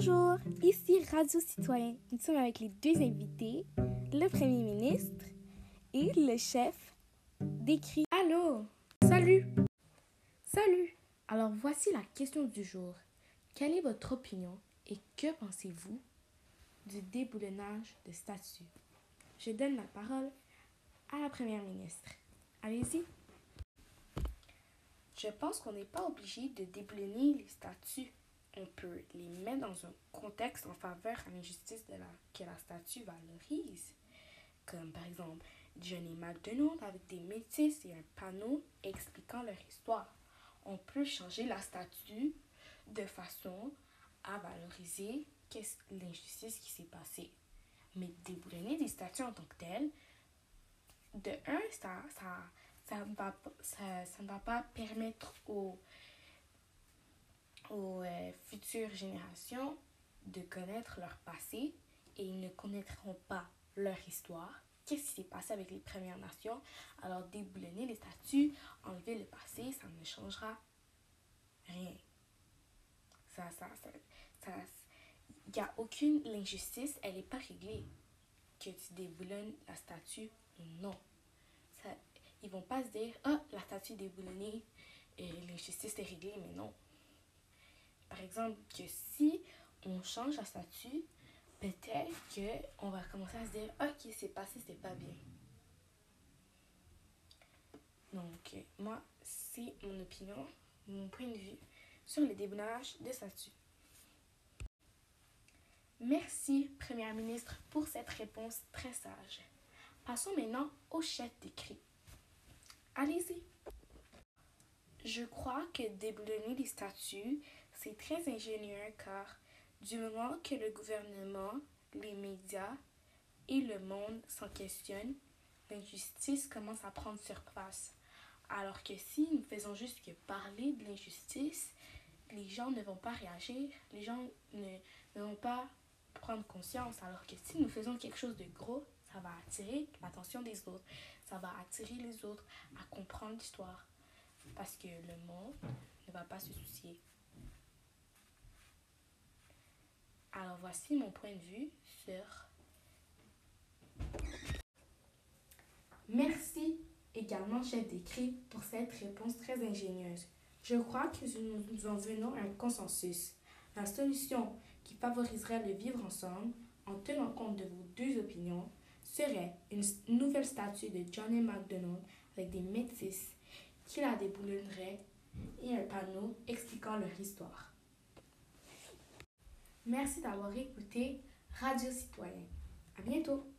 Bonjour, ici Radio Citoyen. Nous sommes avec les deux invités, le Premier ministre et le chef d'écrit. Allô? Salut Salut Alors voici la question du jour. Quelle est votre opinion et que pensez-vous du déboulonnage de statues? Je donne la parole à la Première ministre. Allez-y. Je pense qu'on n'est pas obligé de déboulonner les statues. On peut les mettre dans un contexte en faveur à l'injustice de la, que la statue valorise. Comme par exemple Johnny McDonald avec des métis et un panneau expliquant leur histoire. On peut changer la statue de façon à valoriser l'injustice qui s'est passée. Mais déboulonner des statues en tant que telles, de un, ça, ça, ça ne va, ça, ça va pas permettre aux, aux euh, futures générations de connaître leur passé et ils ne connaîtront pas leur histoire. Qu'est-ce qui s'est passé avec les Premières Nations? Alors déboulonner les statues, enlever le passé, ça ne changera rien. Ça, ça, ça, ça, il n'y a aucune injustice, elle n'est pas réglée. Que tu déboulonnes la statue ou non. Ça, ils vont pas se dire, ah, la statue déboulonnée et l'injustice est réglée, mais non. Par exemple, que si on change la statue, peut-être qu'on va commencer à se dire, ok, c'est passé, c'est pas bien. Donc, moi, c'est mon opinion, mon point de vue sur le déboulonnage de statues. Merci, Première ministre, pour cette réponse très sage. Passons maintenant au chef d'écrit. Allez-y. Je crois que déboulonner les statuts, c'est très ingénieux car du moment que le gouvernement, les médias et le monde s'en questionnent, l'injustice commence à prendre surface. Alors que si nous faisons juste que parler de l'injustice, les gens ne vont pas réagir, les gens ne, ne vont pas prendre conscience. Alors que si nous faisons quelque chose de gros, ça va attirer l'attention des autres. Ça va attirer les autres à comprendre l'histoire. Parce que le monde ne va pas se soucier. Alors voici mon point de vue sur... Merci également, chef d'écrit, pour cette réponse très ingénieuse. Je crois que nous en venons à un consensus. La solution qui favoriserait le vivre ensemble en tenant compte de vos deux opinions serait une nouvelle statue de Johnny McDonald avec des métis qui la déboulonneraient et un panneau expliquant leur histoire. Merci d'avoir écouté Radio Citoyen. À bientôt!